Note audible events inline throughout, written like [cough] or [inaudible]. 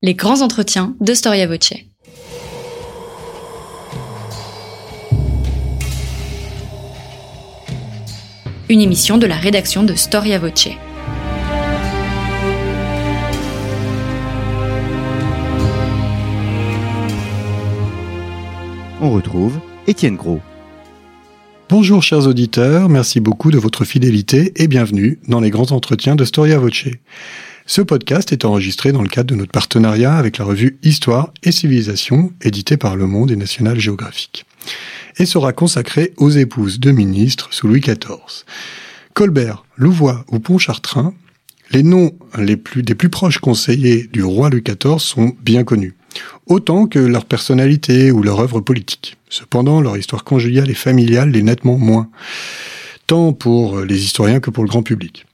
Les grands entretiens de Storia Voce. Une émission de la rédaction de Storia Voce. On retrouve Étienne Gros. Bonjour chers auditeurs, merci beaucoup de votre fidélité et bienvenue dans les grands entretiens de Storia Voce. Ce podcast est enregistré dans le cadre de notre partenariat avec la revue Histoire et Civilisation, éditée par Le Monde et National Géographique, et sera consacré aux épouses de ministres sous Louis XIV. Colbert, Louvois ou Pontchartrain, les noms des plus proches conseillers du roi Louis XIV sont bien connus, autant que leur personnalité ou leur œuvre politique. Cependant, leur histoire conjugale et familiale l'est nettement moins, tant pour les historiens que pour le grand public.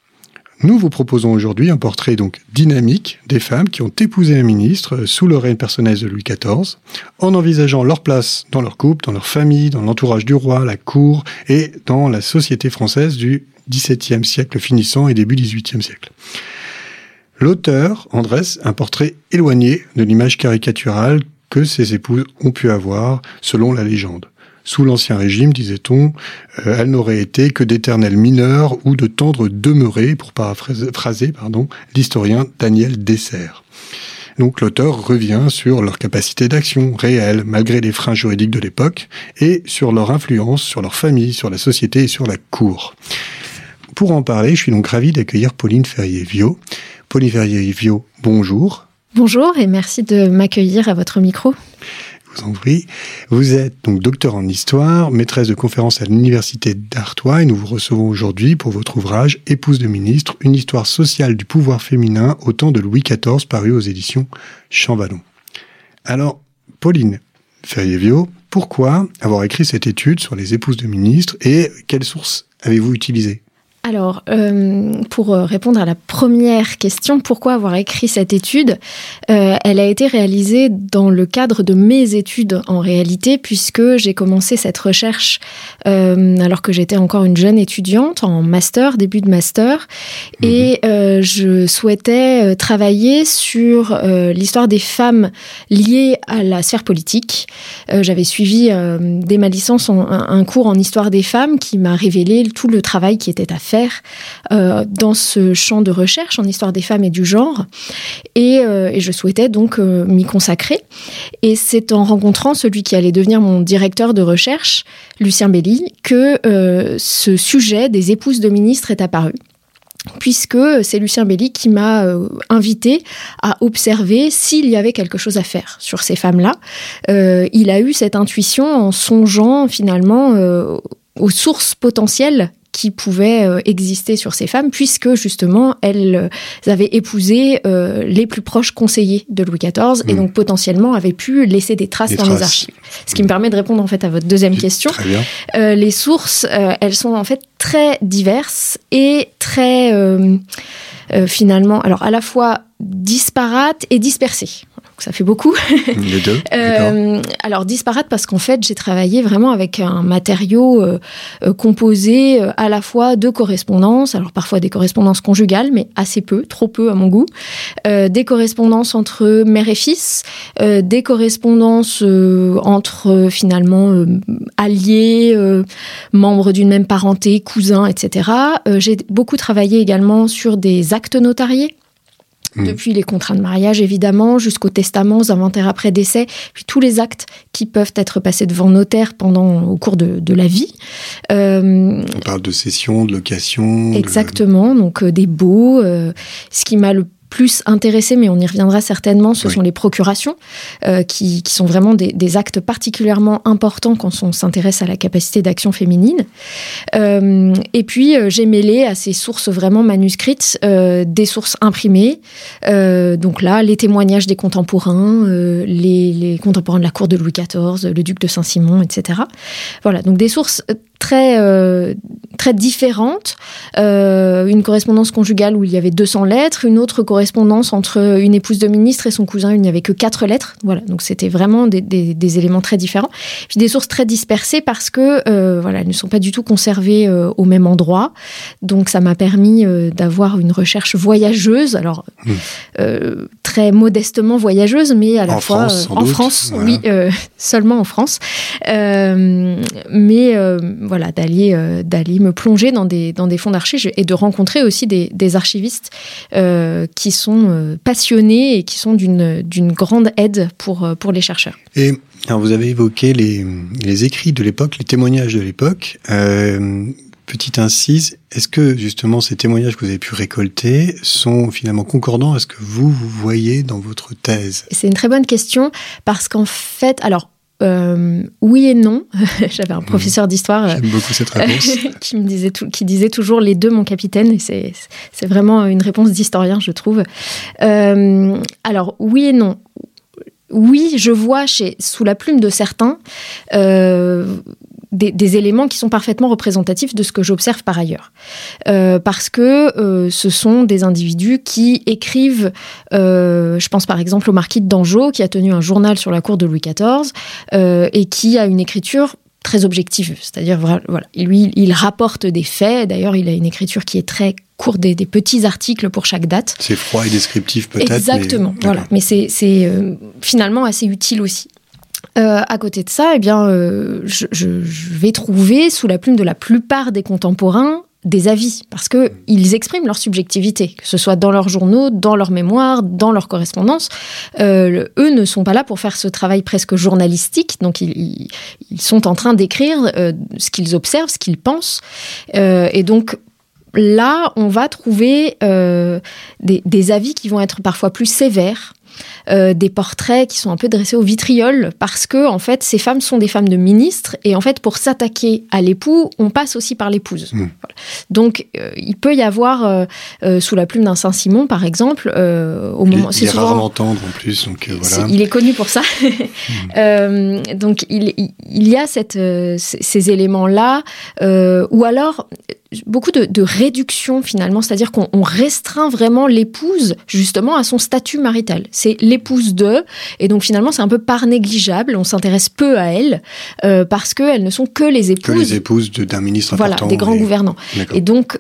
Nous vous proposons aujourd'hui un portrait donc dynamique des femmes qui ont épousé un ministre sous le règne personnel de Louis XIV, en envisageant leur place dans leur couple, dans leur famille, dans l'entourage du roi, la cour et dans la société française du XVIIe siècle finissant et début XVIIIe siècle. L'auteur en dresse un portrait éloigné de l'image caricaturale que ses épouses ont pu avoir selon la légende. Sous l'Ancien Régime, disait-on, euh, elle n'aurait été que d'éternelles mineurs ou de tendres demeurées, pour paraphraser l'historien Daniel Dessert. Donc l'auteur revient sur leur capacité d'action réelle, malgré les freins juridiques de l'époque, et sur leur influence sur leur famille, sur la société et sur la cour. Pour en parler, je suis donc ravi d'accueillir Pauline Ferrier-Viau. Pauline Ferrier-Viau, bonjour. Bonjour et merci de m'accueillir à votre micro vous êtes donc docteur en histoire, maîtresse de conférences à l'université d'Artois et nous vous recevons aujourd'hui pour votre ouvrage Épouse de ministre, une histoire sociale du pouvoir féminin au temps de Louis XIV paru aux éditions Champvallon. Alors, Pauline Ferrier-Viau, pourquoi avoir écrit cette étude sur les épouses de ministres et quelles sources avez-vous utilisées? Alors, euh, pour euh, répondre à la première question, pourquoi avoir écrit cette étude? Euh, Elle a été réalisée dans le cadre de mes études en réalité, puisque j'ai commencé cette recherche alors que j'étais encore une jeune étudiante en master, début de master, mhm. et je souhaitais travailler sur l'histoire des femmes liées à la sphère politique. J'avais suivi dès ma licence un cours en histoire des femmes qui m'a révélé tout le travail qui était à faire euh, dans ce champ de recherche en histoire des femmes et du genre. Et, euh, je souhaitais donc euh, m'y consacrer. Et c'est en rencontrant celui qui allait devenir mon directeur de recherche, Lucien Belli, que ce sujet des épouses de ministres est apparu puisque c'est Lucien Belli qui m'a invité à observer s'il y avait quelque chose à faire sur ces femmes-là. il a eu cette intuition en songeant finalement aux sources potentielles qui pouvaient euh, exister sur ces femmes, puisque justement elles euh, avaient épousé euh, les plus proches conseillers de Louis XIV et mm. donc potentiellement avaient pu laisser des traces dans les archives. Ce qui me permet de répondre en fait à votre deuxième question. les sources, elles sont en fait très diverses et très finalement, alors à la fois disparates et dispersées ça fait beaucoup. Les deux. [laughs] euh, alors disparate parce qu'en fait j'ai travaillé vraiment avec un matériau euh, euh, composé euh, à la fois de correspondances, alors parfois des correspondances conjugales, mais assez peu, trop peu à mon goût, des correspondances entre mère et fils, des correspondances entre finalement alliés, membres d'une même parenté, cousins, etc. j'ai beaucoup travaillé également sur des actes notariés Mm. depuis les contrats de mariage évidemment, jusqu'aux testaments, aux inventaires après décès, puis tous les actes qui peuvent être passés devant notaire pendant au cours de, de la vie. Euh, On parle de cession, de location. Exactement, donc euh, des baux. Euh, ce qui m'a le plus intéressé, mais on y reviendra certainement, ce sont les procurations, euh, qui, qui, sont vraiment des, des, actes particulièrement importants quand on s'intéresse à la capacité d'action féminine. Euh, et puis, euh, j'ai mêlé à ces sources vraiment manuscrites euh, des sources imprimées. Donc là, les témoignages des contemporains, les, les, contemporains de la cour de Louis XIV, le duc de Saint-Simon, etc. Voilà, donc des sources très, euh, très différentes. Euh, une correspondance conjugale où il y avait 200 lettres, une autre correspondance entre une épouse de ministre et son cousin, il n'y avait que 4 lettres. Voilà, donc c'était vraiment des, des, des, éléments très différents. Puis des sources très dispersées parce que euh, voilà, elles ne sont pas du tout conservées au même endroit. Donc ça m'a permis d'avoir une recherche voyageuse, alors mmh. très modestement voyageuse, mais à la En fois France, en doute, France, voilà. oui, [laughs] seulement en France. Mais euh, voilà, d'aller euh, d'aller me plonger dans des dans des fonds d'archives et de rencontrer aussi des, des archivistes euh, qui sont euh, passionnés et qui sont d'une d'une grande aide pour pour les chercheurs. Et alors vous avez évoqué les, les écrits de l'époque, les témoignages de l'époque. Euh, petite incise, est-ce que justement ces témoignages que vous avez pu récolter sont finalement concordants à ce que vous, vous voyez dans votre thèse? C'est une très bonne question parce qu'en fait, alors euh, oui et non. [laughs] J'avais un professeur d'histoire. euh, [laughs] qui me disait tout- qui disait toujours les deux mon capitaine et c'est c'est vraiment une réponse d'historien je trouve. Euh, alors oui et non. Oui, je vois chez sous la plume de certains des, des éléments qui sont parfaitement représentatifs de ce que j'observe par ailleurs. Euh, parce que euh, ce sont des individus qui écrivent, euh, je pense par exemple au marquis de Dangeau, qui a tenu un journal sur la cour de Louis XIV, et qui a une écriture très objective. C'est-à-dire, voilà, lui, il rapporte des faits. D'ailleurs, il a une écriture qui est très courte, des, des petits articles pour chaque date. C'est froid et descriptif peut-être. Exactement, voilà. Mais c'est c'est, euh, finalement assez utile aussi. Euh, à côté de ça, eh bien, euh, je, je- je vais trouver sous la plume de la plupart des contemporains des avis, parce que ils expriment leur subjectivité, que ce soit dans leurs journaux, dans leurs mémoires, dans leurs correspondances. Euh, eux ne sont pas là pour faire ce travail presque journalistique, donc ils, sont en train d'écrire ce qu'ils observent, ce qu'ils pensent, et donc là, on va trouver des, des avis qui vont être parfois plus sévères, euh, des portraits qui sont un peu dressés au vitriol, parce que en fait, ces femmes sont des femmes de ministres, et en fait, pour s'attaquer à l'époux, on passe aussi par l'épouse. Mm. Voilà. Donc, euh, il peut y avoir, euh, sous la plume d'un Saint-Simon, par exemple, au Il est, moment, il c'est est souvent- rarement tendre en plus, donc voilà. Il est connu pour ça. [laughs] [laughs] Euh, donc il, il- il y a cette, ces éléments-là, euh, ou alors beaucoup de, de réduction finalement, c'est-à-dire qu'on on restreint vraiment l'épouse justement à son statut marital. C'est l'épouse de, et donc finalement c'est un peu par négligeable, on s'intéresse peu à elle euh, parce qu'elles ne sont que les Que épouses, les épouses d'un ministre voilà, important. des grands et- gouvernants. Et donc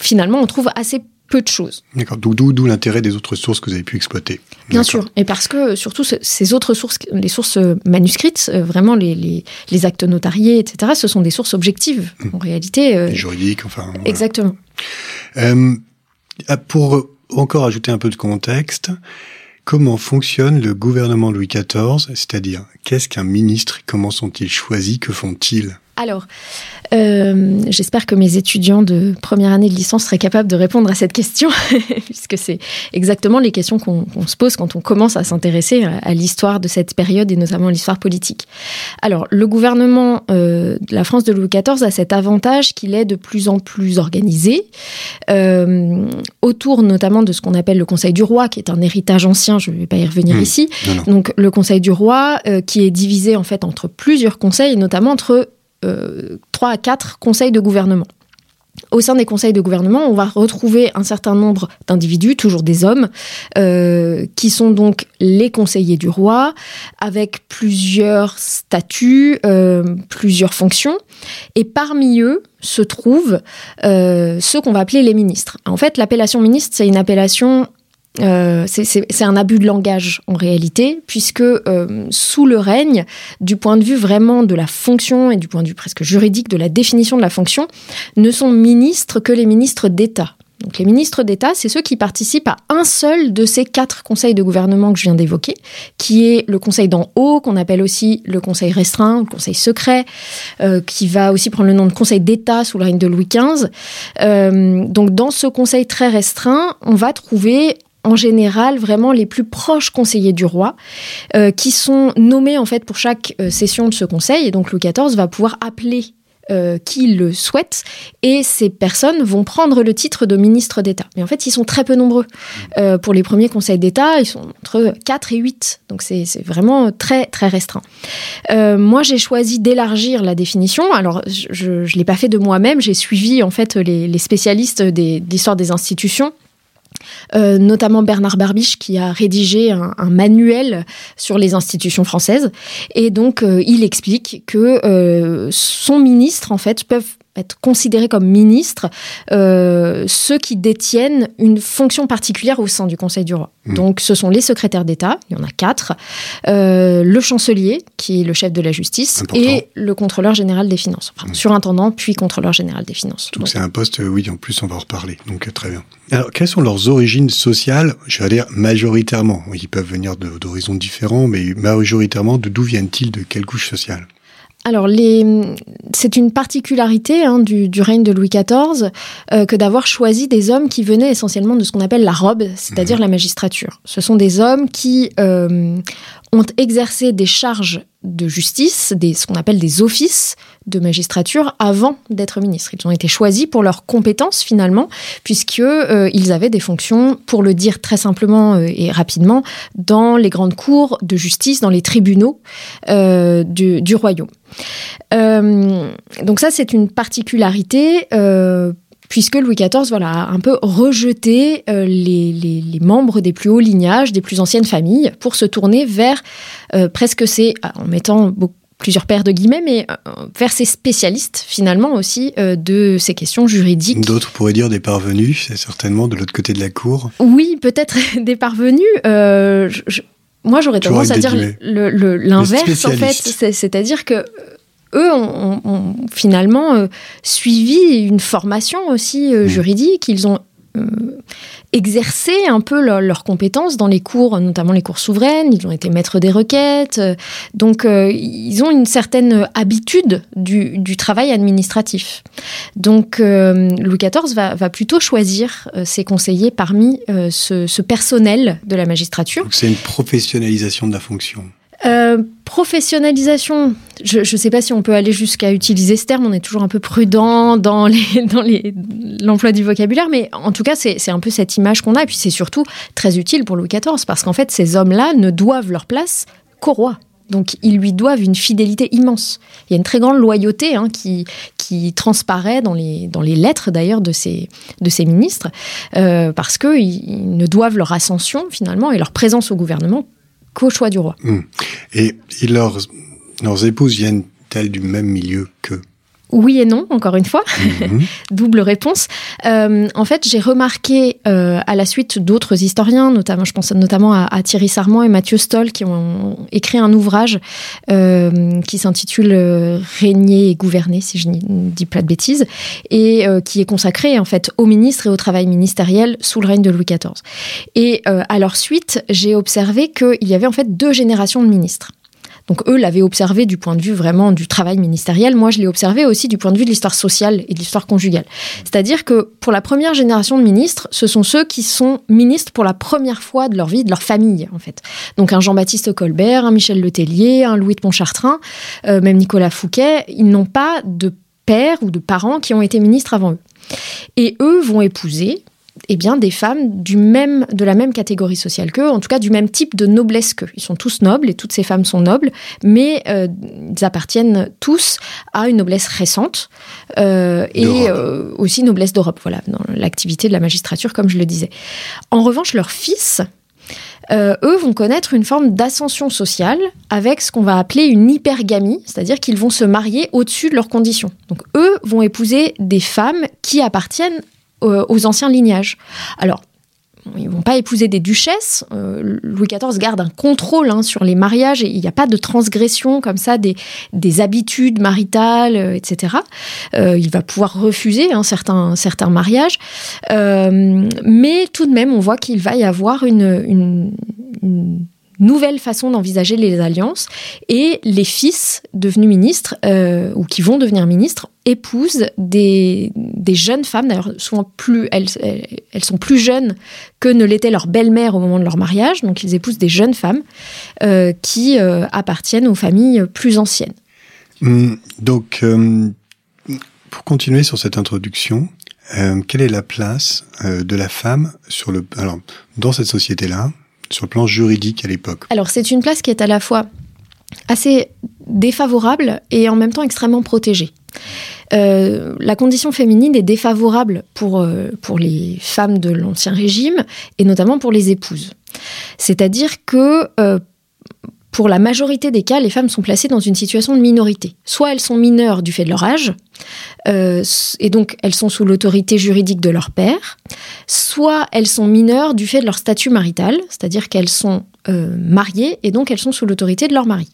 finalement on trouve assez peu de choses. D'accord. D'où- l'intérêt des autres sources que vous avez pu exploiter. Bien sûr, et parce que surtout ce- ces autres sources, les sources manuscrites, euh, vraiment les, les, les actes notariés, etc., ce sont des sources objectives. En réalité, euh, juridiques, enfin. voilà. exactement. Euh, ah, pour encore ajouter un peu de contexte, comment fonctionne le gouvernement Louis XIV C'est-à-dire, qu'est-ce qu'un ministre Comment sont-ils choisis? Que font-ils? Alors, euh, j'espère que mes étudiants de première année de licence seraient capables de répondre à cette question, [laughs] puisque c'est exactement les questions qu'on se pose quand on commence à s'intéresser à, à l'histoire de cette période et notamment l'histoire politique. Alors, le gouvernement euh, de la France de Louis XIV a cet avantage qu'il est de plus en plus organisé, euh, autour notamment de ce qu'on appelle le Conseil du roi, qui est un héritage ancien, je ne vais pas y revenir Hmm. ici, Non, non. donc le Conseil du roi, euh, qui est divisé en fait entre plusieurs conseils, et notamment entre euh, trois à quatre conseils de gouvernement. Au sein des conseils de gouvernement, on va retrouver un certain nombre d'individus, toujours des hommes, euh, qui sont donc les conseillers du roi, avec plusieurs statuts, euh, plusieurs fonctions. Et parmi eux se trouvent euh, ceux qu'on va appeler les ministres. En fait, l'appellation ministre, c'est une appellation euh, c'est- un abus de langage en réalité, puisque euh, sous le règne, du point de vue vraiment de la fonction et du point de vue presque juridique de la définition de la fonction, ne sont ministres que les ministres d'État. Donc les ministres d'État, c'est ceux qui participent à un seul de ces quatre conseils de gouvernement que je viens d'évoquer, qui est le conseil d'en haut, qu'on appelle aussi le conseil restreint, le conseil secret, euh, qui va aussi prendre le nom de conseil d'État sous le règne de Louis XV. Euh, donc dans ce conseil très restreint, on va trouver en général vraiment les plus proches conseillers du roi, euh, qui sont nommés en fait pour chaque euh, session de ce conseil. Et donc Louis XIV va pouvoir appeler euh, qui le souhaite, et ces personnes vont prendre le titre de ministre d'État. Mais en fait, ils sont très peu nombreux. Euh, pour les premiers conseils d'État, ils sont entre 4 et 8, donc c'est vraiment très très restreint. Euh, moi, j'ai choisi d'élargir la définition. Alors, je ne l'ai pas fait de moi-même, j'ai suivi en fait les, les spécialistes des- de l'histoire des institutions. Euh, notamment Bernard Barbiche qui a rédigé un, manuel sur les institutions françaises. Et donc euh, il explique que euh, son ministre en fait peuvent être considérés comme ministres euh, ceux qui détiennent une fonction particulière au sein du Conseil du roi. Mmh. Donc ce sont les secrétaires d'État, il y en a quatre, euh, le chancelier, qui est le chef de la justice, Important. et le contrôleur général des finances. Enfin, Mmh. surintendant, puis contrôleur général des finances. Donc c'est un poste, euh, oui, en plus on va en reparler, donc très bien. Alors quelles sont leurs origines sociales? Je vais dire majoritairement. Ils peuvent venir d'horizons différents, mais majoritairement, de d'où viennent-ils, de quelle couche sociale? Alors, c'est une particularité hein, du, du règne de Louis XIV euh, que d'avoir choisi des hommes qui venaient essentiellement de ce qu'on appelle la robe, c'est-à-dire la magistrature. Ce sont des hommes qui euh, ont exercé des charges de justice, ce qu'on appelle des offices de magistrature avant d'être ministres. Ils ont été choisis pour leurs compétences finalement, puisque euh, ils avaient des fonctions, pour le dire très simplement euh, et rapidement, dans les grandes cours de justice, dans les tribunaux euh, du, du royaume. Donc ça, c'est une particularité. Puisque Louis XIV voilà, a un peu rejeté euh, les, les- les membres des plus hauts lignages, des plus anciennes familles, pour se tourner vers euh, presque ces, en mettant beaucoup- plusieurs paires de guillemets, mais euh, vers ces spécialistes finalement aussi euh, de ces questions juridiques. D'autres pourraient dire des parvenus, c'est certainement de l'autre côté de la cour. Oui, peut-être [laughs] des parvenus. je- moi, j'aurais tendance à dire l'inverse, en fait. C'est-à-dire que eux ont, ont- ont finalement euh, suivi une formation aussi euh, Mm. juridique. Ils ont euh, exercé un peu leur- leurs compétences dans les cours, notamment les cours souveraines. Ils ont été maîtres des requêtes. donc, euh, ils ont une certaine habitude du, du travail administratif. Donc, euh, Louis XIV va, va plutôt choisir euh, ses conseillers parmi ce, ce personnel de la magistrature. C'est une professionnalisation de la fonction. Euh, professionnalisation, je ne sais pas si on peut aller jusqu'à utiliser ce terme, on est toujours un peu prudent dans [laughs] l'emploi du vocabulaire, mais en tout cas, c'est un peu cette image qu'on a, et puis c'est surtout très utile pour Louis XIV, parce qu'en fait, ces hommes-là ne doivent leur place qu'au roi. Donc, ils lui doivent une fidélité immense. Il y a une très grande loyauté hein, qui, transparaît dans les, lettres d'ailleurs de ces, ministres, euh, parce qu'ils ils ne doivent leur ascension finalement et leur présence au gouvernement qu'au choix du roi. Et, et leurs, leurs épouses viennent-elles du même milieu qu'eux? Oui et non, encore une fois, Mhm. [laughs] double réponse. Euh, en fait, j'ai remarqué euh, à la suite d'autres historiens, notamment, je pense notamment à, à Thierry Sarment et Mathieu Stoll, qui ont écrit un ouvrage euh, qui s'intitule Régner et gouverner, si je ne dis pas de bêtises, et qui est consacré en fait aux ministres et au travail ministériel sous le règne de Louis XIV. Et à leur suite, j'ai observé qu'il y avait en fait deux générations de ministres. Donc eux l'avaient observé du point de vue vraiment du travail ministériel. Moi, je l'ai observé aussi du point de vue de l'histoire sociale et de l'histoire conjugale. C'est-à-dire que pour la première génération de ministres, ce sont ceux qui sont ministres pour la première fois de leur vie, de leur famille, en fait. Donc un Jean-Baptiste Colbert, un Michel Letellier, un Louis de Pontchartrain, euh, même Nicolas Fouquet, ils n'ont pas de père ou de parents qui ont été ministres avant eux. Et eux vont épouser eh bien, des femmes du même, de la même catégorie sociale qu'eux, en tout cas du même type de noblesse qu'eux. Ils sont tous nobles et toutes ces femmes sont nobles, mais euh, ils appartiennent tous à une noblesse récente euh, et euh, aussi noblesse d'Europe, voilà, dans l'activité de la magistrature, comme je le disais. En revanche, leurs fils, euh, eux vont connaître une forme d'ascension sociale avec ce qu'on va appeler une hypergamie, c'est-à-dire qu'ils vont se marier au-dessus de leurs conditions. Donc eux vont épouser des femmes qui appartiennent aux anciens lignages. Alors, ils vont pas épouser des duchesses. Euh, Louis XIV garde un contrôle hein, sur les mariages il n'y a pas de transgression comme ça des, des habitudes maritales, euh, etc. Euh, il va pouvoir refuser hein, certains, certains mariages. Euh, mais tout de même, on voit qu'il va y avoir une nouvelle façon d'envisager les alliances. Et les fils devenus ministres euh, ou qui vont devenir ministres épousent des, jeunes femmes. D'ailleurs souvent plus elles, elles, sont plus jeunes que ne l'était leur belle-mère au moment de leur mariage. Donc ils épousent des jeunes femmes euh, qui euh, appartiennent aux familles plus anciennes. Hum, Donc, euh, pour continuer sur cette introduction, euh, quelle est la place de la femme sur le, alors, dans cette société-là, sur le plan juridique à l'époque alors c'est une place qui est à la fois assez défavorable et en même temps extrêmement protégée euh, la condition féminine est défavorable pour, euh, pour les femmes de l'Ancien Régime et notamment pour les épouses. C'est-à-dire que euh, pour la majorité des cas, les femmes sont placées dans une situation de minorité. Soit elles sont mineures du fait de leur âge, euh, et donc elles sont sous l'autorité juridique de leur père, soit elles sont mineures du fait de leur statut marital, c'est-à-dire qu'elles sont euh, mariées et donc elles sont sous l'autorité de leur mari.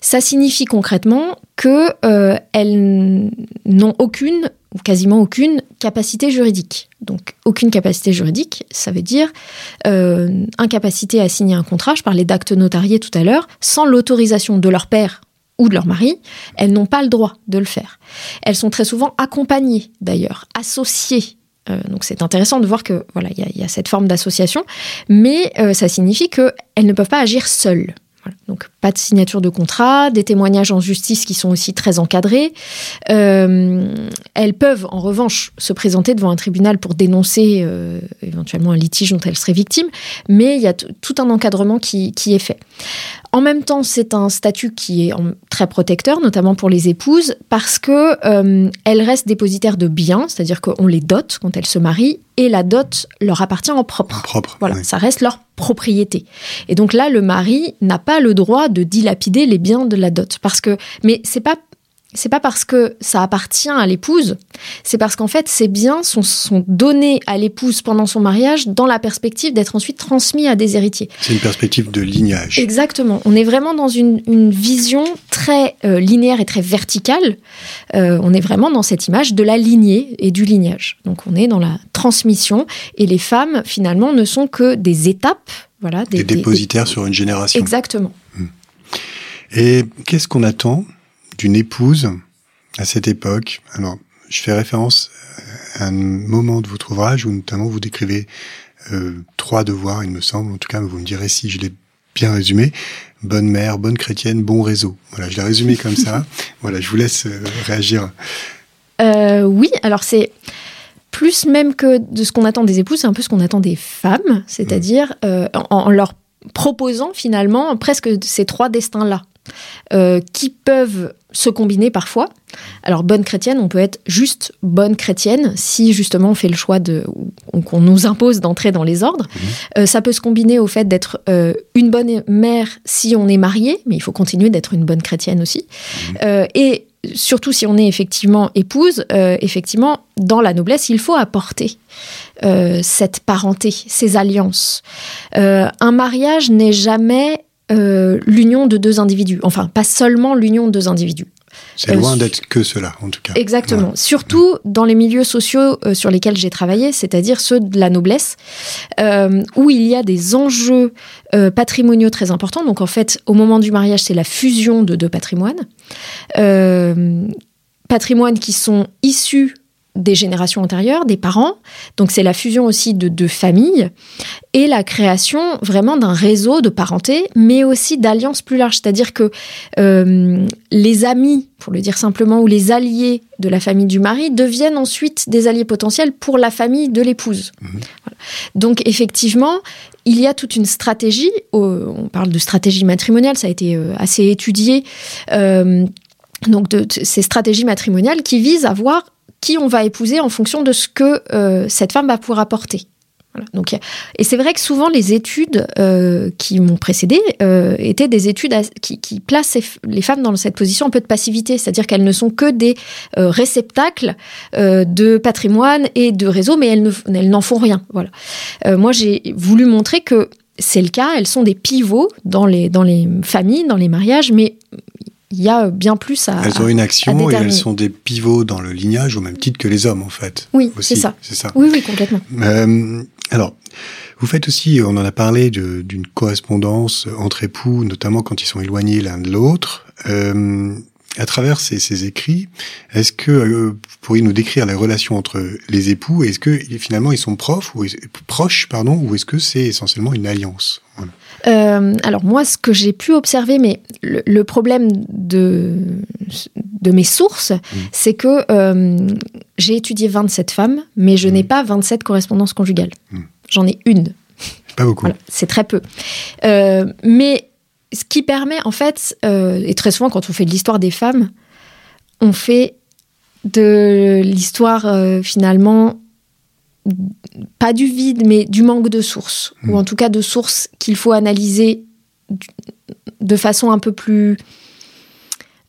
Ça signifie concrètement qu'elles euh, n'ont aucune quasiment aucune capacité juridique. Donc aucune capacité juridique, ça veut dire euh, incapacité à signer un contrat, je parlais d'actes notariés tout à l'heure, sans l'autorisation de leur père ou de leur mari, elles n'ont pas le droit de le faire. Elles sont très souvent accompagnées d'ailleurs, associées euh, donc c'est intéressant de voir que voilà il y, a cette forme d'association, mais euh, ça signifie qu'elles ne peuvent pas agir seules. Donc pas de signature de contrat, des témoignages en justice qui sont aussi très encadrés. Euh, elles peuvent en revanche se présenter devant un tribunal pour dénoncer euh, éventuellement un litige dont elles seraient victimes, mais il y a tout un encadrement qui, est fait. En même temps, c'est un statut qui est très protecteur, notamment pour les épouses, parce que euh, elles restent dépositaires de biens, c'est-à-dire qu'on les dote quand elles se marient, et la dot leur appartient en propre. propre. Voilà, ça reste leur propriété. Et donc là, le mari n'a pas le droit de dilapider les biens de la dot, parce que, mais c'est pas c'est pas parce que ça appartient à l'épouse, c'est parce qu'en fait ces biens sont, sont donnés à l'épouse pendant son mariage dans la perspective d'être ensuite transmis à des héritiers. C'est une perspective de lignage. Exactement. On est vraiment dans une, une vision très euh, linéaire et très verticale. Euh, on est vraiment dans cette image de la lignée et du lignage. Donc on est dans la transmission et les femmes finalement ne sont que des étapes. Voilà, des, des dépositaires sur une génération. Exactement. Hmm. Et qu'est-ce qu'on attend d'une épouse à cette époque? Alors, je fais référence à un moment de votre ouvrage où notamment vous décrivez euh, trois devoirs, il me semble. En tout cas, vous me direz si je l'ai bien résumé. Bonne mère, bonne chrétienne, bon réseau. Voilà, je l'ai résumé [laughs] comme ça. Voilà, je vous laisse euh, réagir. Euh, oui, alors c'est plus même que de ce qu'on attend des épouses, c'est un peu ce qu'on attend des femmes, c'est-à-dire euh, en, leur proposant finalement presque ces trois destins-là. Euh, qui peuvent se combiner parfois. Alors, bonne chrétienne, on peut être juste bonne chrétienne si justement on fait le choix de qu'on nous impose d'entrer dans les ordres. Mhm. Euh, ça peut se combiner au fait d'être euh, une bonne mère si on est marié, mais il faut continuer d'être une bonne chrétienne aussi. Mhm. et surtout si on est effectivement épouse, effectivement, dans la noblesse, il faut apporter cette parenté, ces alliances. un mariage n'est jamais euh, l'union de deux individus. Enfin, pas seulement l'union de deux individus. C'est loin euh, d'être que cela, en tout cas. Exactement. Surtout dans les milieux sociaux euh, sur lesquels j'ai travaillé, c'est-à-dire ceux de la noblesse, où il y a des enjeux patrimoniaux très importants. Donc, en fait, au moment du mariage, c'est la fusion de deux patrimoines. patrimoines qui sont issus des générations antérieures, des parents. Donc c'est la fusion aussi de deux familles et la création vraiment d'un réseau de parenté, mais aussi d'alliances plus larges. C'est-à-dire que euh, les amis, pour le dire simplement, ou les alliés de la famille du mari deviennent ensuite des alliés potentiels pour la famille de l'épouse. Mhm. Donc effectivement, il y a toute une stratégie. On parle de stratégie matrimoniale, ça a été euh, assez étudié. Euh, donc de, ces stratégies matrimoniales qui visent à voir qui on va épouser en fonction de ce que euh, cette femme va pouvoir apporter. Donc, et c'est vrai que souvent les études euh, qui m'ont précédé euh, étaient des études qui, placent les femmes dans cette position un peu de passivité, c'est-à-dire qu'elles ne sont que des réceptacles de patrimoine et de réseau, mais elles n'en font rien. Voilà. moi, j'ai voulu montrer que c'est le cas, elles sont des pivots dans les, dans les familles, dans les mariages, mais il y a bien plus à. Elles ont une action et elles sont des pivots dans le lignage au même titre que les hommes, en fait. Oui, c'est ça. ça. Oui, oui, complètement. Euh, alors, vous faites aussi, on en a parlé, d'une correspondance entre époux, notamment quand ils sont éloignés l'un de l'autre. Euh, à travers ces, écrits, est-ce que euh, vous pourriez nous décrire les relations entre les époux Est-ce que finalement ils sont profs ou proches, pardon, ou est-ce que c'est essentiellement une alliance? Euh, alors moi, ce que j'ai pu observer, mais le, problème de, de mes sources, mmh. c'est que euh, j'ai étudié 27 femmes, mais je mmh. n'ai pas 27 correspondances conjugales. Mmh. J'en ai une. Pas beaucoup. c'est très peu. Euh, mais ce qui permet, en fait, et très souvent quand on fait de l'histoire des femmes, on fait de l'histoire finalement pas du vide, mais du manque de sources, ou hmm. en tout cas de sources qu'il faut analyser de façon un peu plus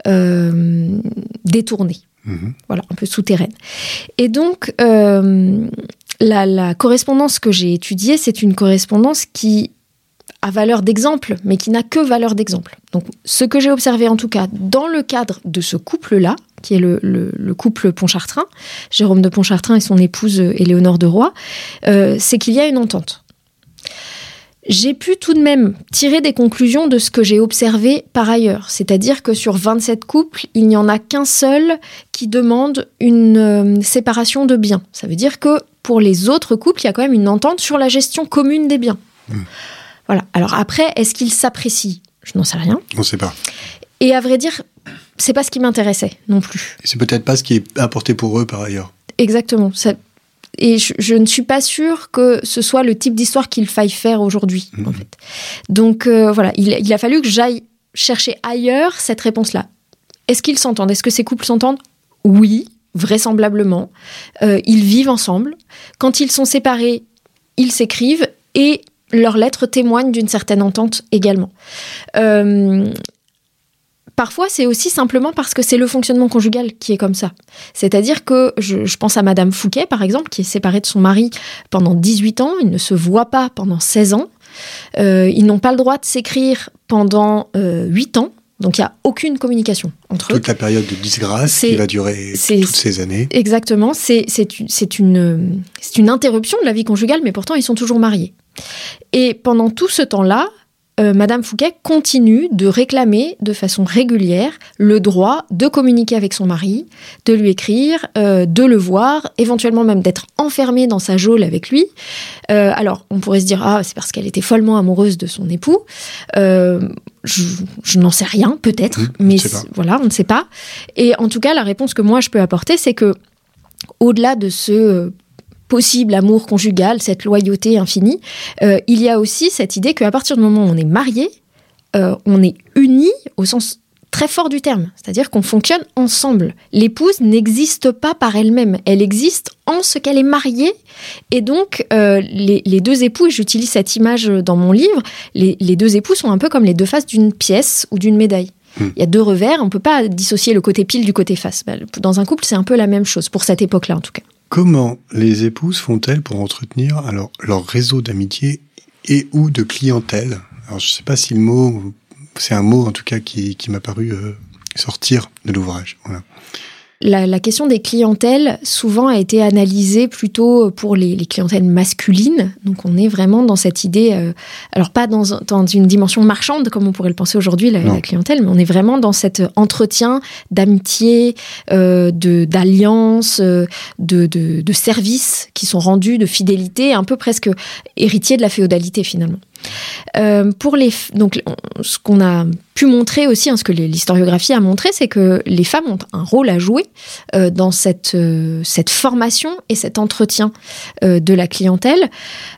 euh, détournée. Mhm. Voilà, un peu souterraine. Et donc, euh, la, la correspondance que j'ai étudiée, c'est une correspondance qui a valeur d'exemple, mais qui n'a que valeur d'exemple. Donc, ce que j'ai observé en tout cas dans le cadre de ce couple-là, qui est le, le- le couple Pontchartrain, Jérôme de Pontchartrain et son épouse euh, Éléonore de Roy, euh, c'est qu'il y a une entente. J'ai pu tout de même tirer des conclusions de ce que j'ai observé par ailleurs. C'est-à-dire que sur 27 couples, il n'y en a qu'un seul qui demande une euh, séparation de biens. Ça veut dire que pour les autres couples, il y a quand même une entente sur la gestion commune des biens. Voilà. Alors après, est-ce qu'ils s'apprécient Je n'en sais rien. On ne sait pas. Et à vrai dire, c'est pas ce qui m'intéressait non plus. Et c'est peut-être pas ce qui est apporté pour eux par ailleurs. Exactement. Ça- Et je, je ne suis pas sûre que ce soit le type d'histoire qu'il faille faire aujourd'hui, en fait. Donc euh, voilà, il, il a fallu que j'aille chercher ailleurs cette réponse-là. Est-ce qu'ils s'entendent? Est-ce que ces couples s'entendent? Oui, vraisemblablement. Euh, ils vivent ensemble. Quand ils sont séparés, ils s'écrivent et leurs lettres témoignent d'une certaine entente également. Euh, Parfois, c'est aussi simplement parce que c'est le fonctionnement conjugal qui est comme ça. C'est-à-dire que je, je pense à Madame Fouquet, par exemple, qui est séparée de son mari pendant 18 ans, ils ne se voient pas pendant 16 ans, Euh, ils n'ont pas le droit de s'écrire pendant euh, 8 ans, donc il n'y a aucune communication entre eux. Toute la période de disgrâce qui va durer toutes ces années. Exactement, une, c'est une interruption de la vie conjugale, mais pourtant ils sont toujours mariés. Et pendant tout ce temps-là, euh, Madame Fouquet continue de réclamer de façon régulière le droit de communiquer avec son mari, de lui écrire, euh, de le voir, éventuellement même d'être enfermée dans sa geôle avec lui. Euh, alors, on pourrait se dire, ah, c'est parce qu'elle était follement amoureuse de son époux. Je, je n'en sais rien, peut-être, Mmh, on mais voilà, on ne sait pas. Et en tout cas, la réponse que moi je peux apporter, c'est que au-delà de ce possible amour conjugal, cette loyauté infinie, euh, il y a aussi cette idée qu'à partir du moment où on est marié, euh, on est unis au sens très fort du terme, c'est-à-dire qu'on fonctionne ensemble. L'épouse n'existe pas par elle-même, elle existe en ce qu'elle est mariée, et donc euh, les, les deux époux, et j'utilise cette image dans mon livre, les, les deux époux sont un peu comme les deux faces d'une pièce ou d'une médaille. Hmm. Il y a deux revers, on peut pas dissocier le côté pile du côté face. Bah, Dans un couple, c'est un peu la même chose, pour cette époque-là en tout cas. Comment les épouses font-elles pour entretenir alors leur réseau d'amitié et ou de clientèle? Alors je sais pas si le mot, c'est un mot en tout cas qui, qui m'a paru euh, sortir de l'ouvrage. Voilà. La, la question des clientèles, souvent, a été analysée plutôt pour les, les clientèles masculines. Donc, on est vraiment dans cette idée, euh, alors pas dans, dans une dimension marchande, comme on pourrait le penser aujourd'hui, la, clientèle, mais on est vraiment dans cet entretien d'amitié, euh, de- d'alliance, euh, de, de, de services qui sont rendus, de fidélité, un peu presque héritier de la féodalité, finalement. Euh, pour les, donc, on- ce qu'on a pu montrer aussi, hein, ce que l'historiographie a montré, c'est que les femmes ont un rôle à jouer euh, dans cette, euh, cette formation et cet entretien de la clientèle.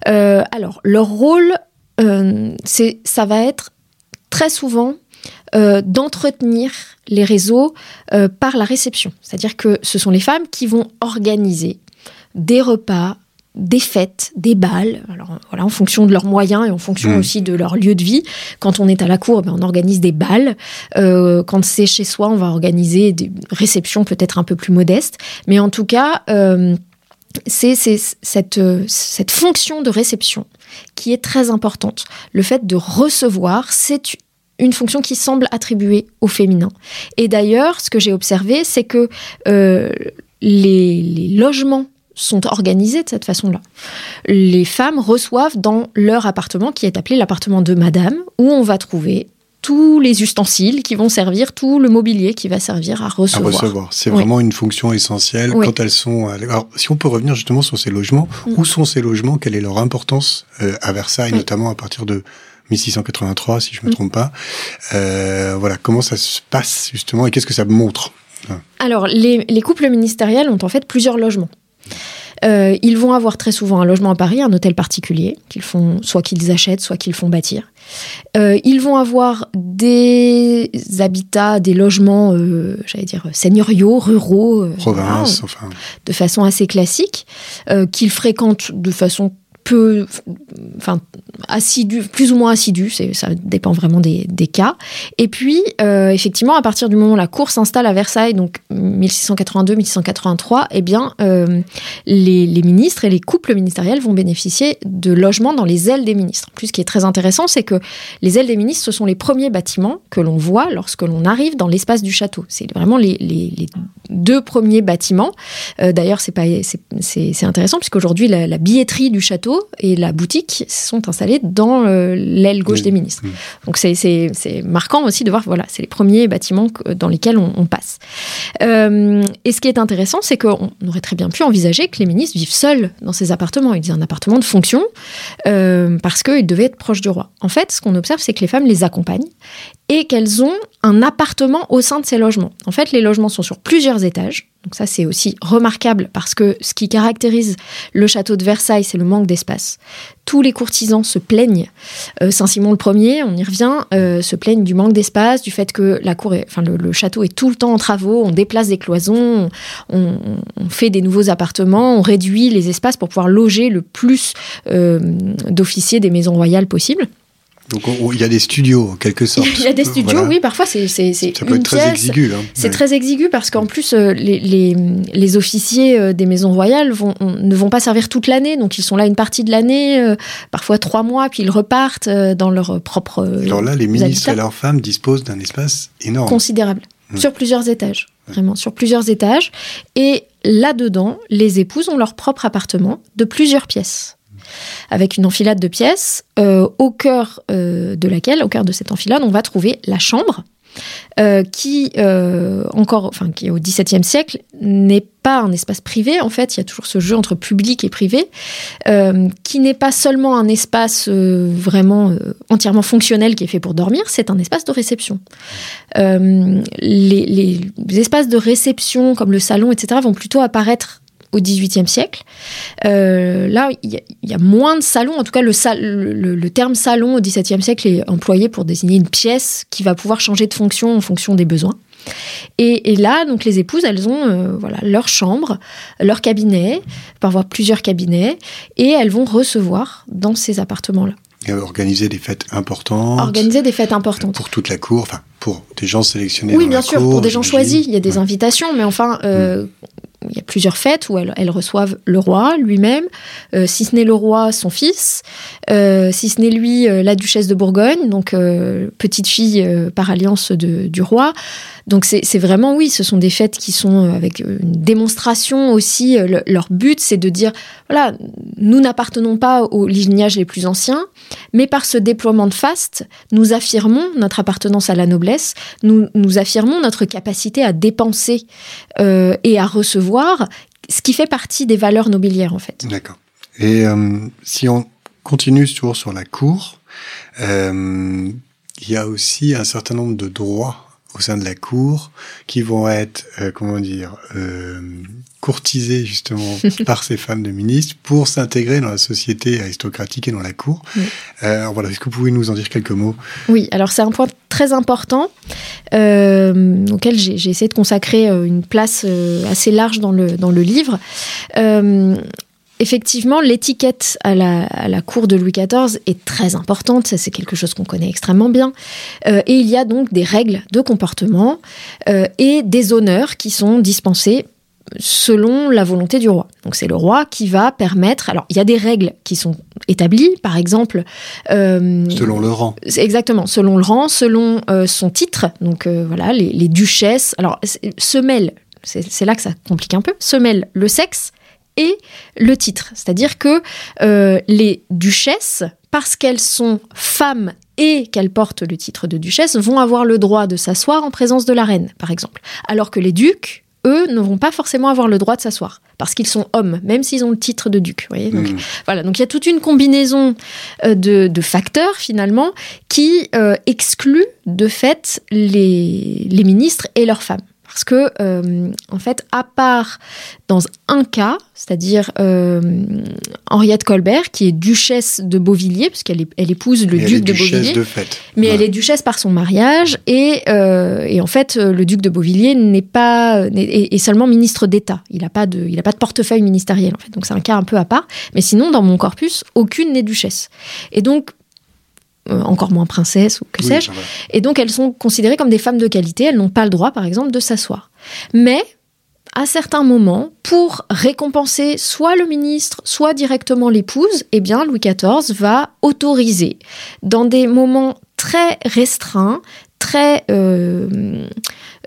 Alors, leur rôle, c'est, ça va être très souvent d'entretenir les réseaux par la réception. C'est-à-dire que ce sont les femmes qui vont organiser des repas, des fêtes, des balles, alors voilà, en fonction de leurs moyens et en fonction Mm. aussi de leur lieu de vie. Quand on est à la cour, ben, on organise des balles. Euh, quand c'est chez soi, on va organiser des réceptions peut-être un peu plus modestes. Mais en tout cas, euh, c'est cette, euh, cette fonction de réception qui est très importante. Le fait de recevoir, c'est une fonction qui semble attribuée au féminin. Et d'ailleurs, ce que j'ai observé, c'est que euh, les, les logements sont organisés de cette façon-là. Les femmes reçoivent dans leur appartement, qui est appelé l'appartement de madame, où on va trouver tous les ustensiles qui vont servir, tout le mobilier qui va servir à À recevoir. recevoir. C'est Oui. vraiment une fonction essentielle Oui. quand elles sont. Alors, si on peut revenir justement sur ces logements, Mm. où sont ces logements? Quelle est leur importance euh, à Versailles, Oui. notamment à partir de 1683, si je me Mm. trompe pas. Euh, voilà, comment ça se passe justement et qu'est-ce que ça montre? Alors, les, les couples ministériels ont en fait plusieurs logements. Euh, ils vont avoir très souvent un logement à Paris, un hôtel particulier, qu'ils font, soit qu'ils achètent, soit qu'ils font bâtir. Euh, ils vont avoir des habitats, des logements, euh, j'allais dire, seigneuriaux, ruraux, Province, voilà, enfin. de façon assez classique, qu'ils fréquentent de façon peu, enfin assidu, plus ou moins assidu, ça dépend vraiment des, cas. Et puis euh, effectivement, à partir du moment où la cour s'installe à Versailles, donc 1682-1683, eh bien euh, les, ministres et les couples ministériels vont bénéficier de logements dans les ailes des ministres. En plus, ce qui est très intéressant, c'est que les ailes des ministres, ce sont les premiers bâtiments que l'on voit lorsque l'on arrive dans l'espace du château. C'est vraiment les, deux premiers bâtiments. Euh, D'ailleurs, c'est intéressant puisqu'aujourd'hui la, la billetterie du château et la boutique sont installées dans euh, l'aile gauche des ministres. Donc c'est marquant aussi de voir, voilà, c'est les premiers bâtiments dans lesquels on, on passe. Euh, et ce qui est intéressant, c'est qu'on aurait très bien pu envisager que les ministres vivent seuls dans ces appartements. Ils ont un appartement de fonction euh, parce qu'ils devaient être proches du roi. En fait, ce qu'on observe, c'est que les femmes les accompagnent et qu'elles ont un appartement au sein de ces logements. En fait, les logements sont sur plusieurs étages. Donc ça, c'est aussi remarquable parce que ce qui caractérise le château de Versailles, c'est le manque d'espace. Tous les courtisans se plaignent. Euh, Saint-Simon le premier, on y revient, euh, se plaignent du manque d'espace, du fait que la cour, le, château est tout le temps en travaux. On déplace des cloisons, on, on, fait des nouveaux appartements, on réduit les espaces pour pouvoir loger le plus euh, d'officiers des maisons royales possible. Donc il y a des studios en quelque sorte. Il y a des studios, voilà. oui, parfois c'est c'est Ça peut être très exigu. Hein. C'est ouais. très exigu parce qu'en plus euh, les, les, les, officiers euh, des maisons royales vont, ne vont pas servir toute l'année, donc ils sont là une partie de l'année, euh, parfois trois mois, puis ils repartent dans leur propre. Alors là, les ministres habitats. et leurs femmes disposent d'un espace énorme, considérable, mmh. sur plusieurs étages, vraiment sur plusieurs étages, et là-dedans, les épouses ont leur propre appartement de plusieurs pièces avec une enfilade de pièces, euh, au cœur euh, de laquelle, au cœur de cette enfilade, on va trouver la chambre, euh, qui encore, enfin, qui au XVIIe siècle n'est pas un espace privé. En fait, il y a toujours ce jeu entre public et privé, qui n'est pas seulement un espace vraiment entièrement fonctionnel qui est fait pour dormir. C'est un espace de réception. Les, espaces de réception, comme le salon, etc., vont plutôt apparaître au XVIIIe siècle. Euh, là, il y, y, a moins de salons. En tout cas, le, sal, le, le, terme salon au XVIIe siècle est employé pour désigner une pièce qui va pouvoir changer de fonction en fonction des besoins. Et, et là, donc les épouses, elles ont euh, voilà leur chambre, leur cabinet, parfois plusieurs cabinets, et elles vont recevoir dans ces appartements-là. Et organiser des fêtes importantes. Organiser des fêtes importantes. Pour toute la cour, enfin pour des gens sélectionnés. Oui, dans bien la sûr, cour, pour des gens choisis. Il y a des Ouais. invitations, mais enfin, euh, Mm. Il y a plusieurs fêtes où elles, reçoivent le roi lui-même, euh, si ce n'est le roi, son fils, euh, si ce n'est lui, euh, la duchesse de Bourgogne, donc petite fille par alliance du roi. Donc c'est vraiment, oui, ce sont des fêtes qui sont avec une démonstration aussi. le- leur but, c'est de dire, voilà, nous n'appartenons pas aux lignages les plus anciens, mais par ce déploiement de faste, nous affirmons notre appartenance à la noblesse, nous, nous affirmons notre capacité à dépenser et à recevoir, ce qui fait partie des valeurs nobiliaires en fait. D'accord. Et euh, si on continue toujours sur la cour, euh, il y a aussi un certain nombre de droits au sein de la cour qui vont être, euh, comment dire, euh, courtisés justement [laughs] par ces femmes de ministres pour s'intégrer dans la société aristocratique et dans la cour. Oui. Euh, alors voilà, est-ce que vous pouvez nous en dire quelques mots? Oui, alors c'est un point très important euh, auquel j'ai essayé de consacrer euh, une place assez large dans le, dans le livre. Effectivement, l'étiquette à la, à la cour de Louis XIV est très importante, ça c'est quelque chose qu'on connaît extrêmement bien. Euh, et il y a donc des règles de comportement euh, et des honneurs qui sont dispensés selon la volonté du roi. Donc c'est le roi qui va permettre. Alors il y a des règles qui sont établies, par exemple. Euh, selon le rang Exactement, selon le rang, selon euh, son titre. Donc euh, voilà, les, les duchesses. Alors se mêlent, c'est c'est là que ça complique un peu, se mêlent le sexe et le titre. C'est-à-dire que euh, les duchesses, parce qu'elles sont femmes et qu'elles portent le titre de duchesse, vont avoir le droit de s'asseoir en présence de la reine, par exemple. Alors que les ducs, eux, ne vont pas forcément avoir le droit de s'asseoir, parce qu'ils sont hommes, même s'ils ont le titre de duc. Voyez Donc, Mmh. voilà, donc il y a toute une combinaison euh, de, de facteurs finalement qui euh, excluent de fait les, les ministres et leurs femmes. Parce que, euh, en fait, à part dans un cas, c'est-à-dire euh, Henriette Colbert, qui est duchesse de Beauvilliers, puisqu'elle elle épouse le Mais elle duc est de duchesse Beauvilliers, de fait. mais elle est duchesse par son mariage, et, euh, et en fait, le duc de Beauvilliers n'est pas est, est seulement ministre d'État. Il n'a pas de, il a pas de portefeuille ministériel, en fait. Donc c'est un cas un peu à part. Mais sinon, dans mon corpus, aucune n'est duchesse. Et donc, euh, encore moins princesse ou que Oui, sais-je. Et donc, elles sont considérées comme des femmes de qualité. Elles n'ont pas le droit, par exemple, de s'asseoir. Mais, à certains moments, pour récompenser soit le ministre, soit directement l'épouse, eh bien, Louis XIV va autoriser, dans des moments très restreints, très euh,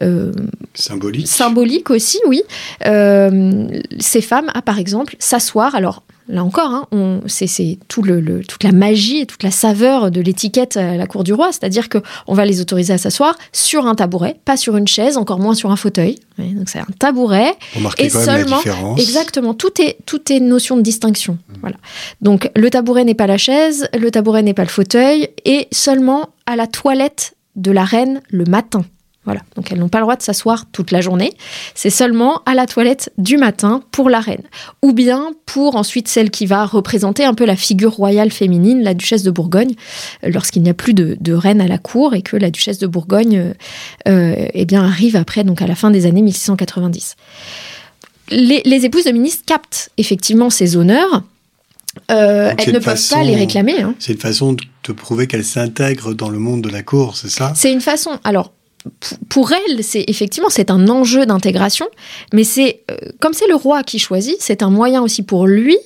euh, Symbolique. symboliques aussi, oui, euh, ces femmes à, par exemple, s'asseoir. Alors, là encore, hein, on- c'est c'est tout le, le- toute la magie et toute la saveur de l'étiquette à la cour du roi, c'est-à-dire que on va les autoriser à s'asseoir sur un tabouret, pas sur une chaise, encore moins sur un fauteuil. Donc c'est un tabouret. Et quand même la seulement- différence. Exactement, tout est, tout est notion de distinction. Voilà. Donc le tabouret n'est pas la chaise, le tabouret n'est pas le fauteuil, et seulement à la toilette de la reine le matin. Voilà. Donc elles n'ont pas le droit de s'asseoir toute la journée. C'est seulement à la toilette du matin pour la reine. Ou bien pour ensuite celle qui va représenter un peu la figure royale féminine, la duchesse de Bourgogne, euh, lorsqu'il n'y a plus de, de reine à la cour et que la duchesse de Bourgogne euh, euh, eh bien, arrive après, donc à la fin des années 1690 les, les épouses de ministres captent effectivement ces honneurs. Euh, elles ne peuvent façon- pas les réclamer. hein. C'est une façon de te prouver qu'elle s'intègre dans le monde de la cour, c'est ça? C'est une façon. Alors, pour elles, c'est effectivement c'est un enjeu d'intégration, mais c'est euh, comme c'est le roi qui choisit, c'est un moyen aussi pour lui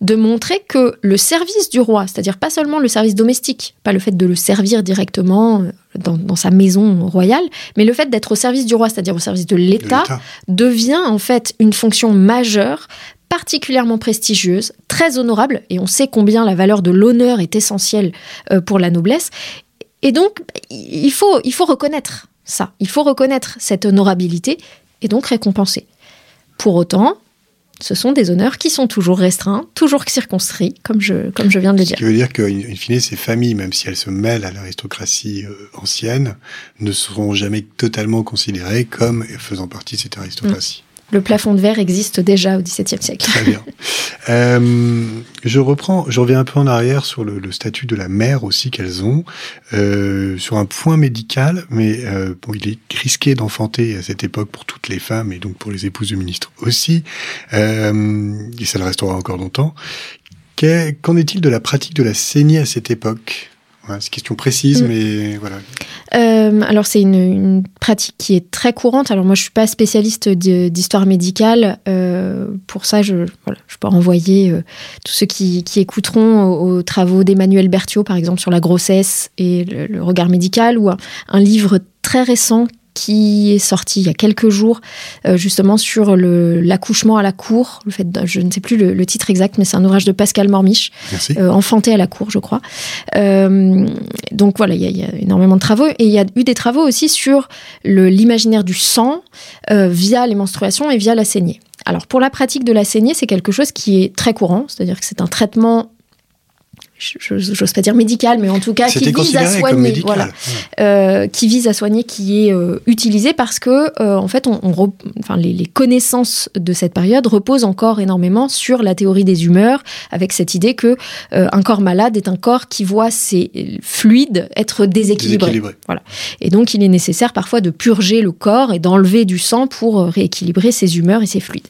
de montrer que le service du roi, c'est-à-dire pas seulement le service domestique, pas le fait de le servir directement euh, dans, dans sa maison royale, mais le fait d'être au service du roi, c'est-à-dire au service de l'État devient en fait une fonction majeure, particulièrement prestigieuse, très honorable, et on sait combien la valeur de l'honneur est essentielle euh, pour la noblesse. Et donc, il faut, il faut reconnaître ça, il faut reconnaître cette honorabilité et donc récompenser. Pour autant, ce sont des honneurs qui sont toujours restreints, toujours circonscrits, comme je, comme je viens de le Ce dire. qui veut dire qu'in in fine, ces familles, même si elles se mêlent à l'aristocratie euh, ancienne, ne seront jamais totalement considérées comme faisant partie de cette aristocratie. Le plafond de verre existe déjà au XVIIe siècle. Très bien. Euh, je reprends, je reviens un peu en arrière sur le, statut de la mère aussi qu'elles ont, euh, sur un point médical, mais euh, il est risqué d'enfanter à cette époque pour toutes les femmes et donc pour les épouses du ministre aussi, et ça le restera encore longtemps. Qu'en est-il de la pratique de la saignée à cette époque? Voilà, C'est une question précise, Mm. mais voilà. Euh, alors c'est une, une pratique qui est très courante. Alors moi je suis pas spécialiste d'histoire médicale. Euh, pour ça je, voilà, je peux renvoyer euh, tous ceux qui, qui écouteront aux, aux travaux d'Emmanuel Berthiaud par exemple sur la grossesse et le, le regard médical ou un, un livre très récent qui est sorti il y a quelques jours euh, justement sur le- l'accouchement à la cour. Le fait, de- je ne sais plus le, le titre exact, mais c'est un ouvrage de Pascal Mormiche euh, enfanté à la cour, je crois. Euh, donc voilà, il y, y a énormément de travaux. Et il y a eu des travaux aussi sur le- l'imaginaire du sang euh, via les menstruations et via la saignée. Alors pour la pratique de la saignée, c'est quelque chose qui est très courant, c'est-à-dire que c'est un traitement, j'ose pas dire médical, mais en tout cas qui vise à soigner. Voilà Voilà. euh, qui vise à soigner, qui est euh, utilisé parce que, euh, en fait, on, on re- enfin, les, les connaissances de cette période reposent encore énormément sur la théorie des humeurs, avec cette idée que euh, un corps malade est un corps qui voit ses fluides être déséquilibrés. Déséquilibré. Et donc, il est nécessaire parfois de purger le corps et d'enlever du sang pour rééquilibrer ses humeurs et ses fluides.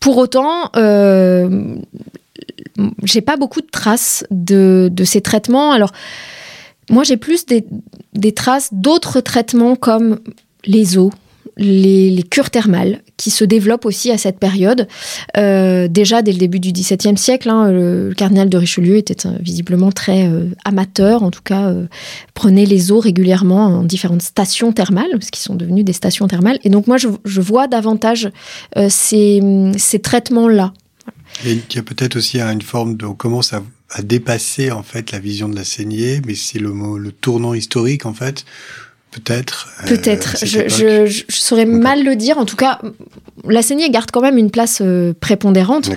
Pour autant, euh, j'ai pas beaucoup de traces de, ces traitements. Alors, moi, j'ai plus des, traces d'autres traitements comme les eaux, les, cures thermales, qui se développent aussi à cette période. Euh, déjà, dès le début du XVIIe siècle, hein, le, cardinal de Richelieu était euh, visiblement très euh, amateur, en tout cas, prenait les eaux régulièrement en différentes stations thermales, ce qui sont devenues des stations thermales. Et donc, moi, je, vois davantage ces traitements-là. Et il y a peut-être aussi une forme de, on commence à, à dépasser en fait la vision de la saignée, mais c'est le mot, le tournant historique en fait, peut-être. euh, Peut-être. je, je, je saurais mal le dire. En tout cas, la saignée garde quand même une place euh, prépondérante.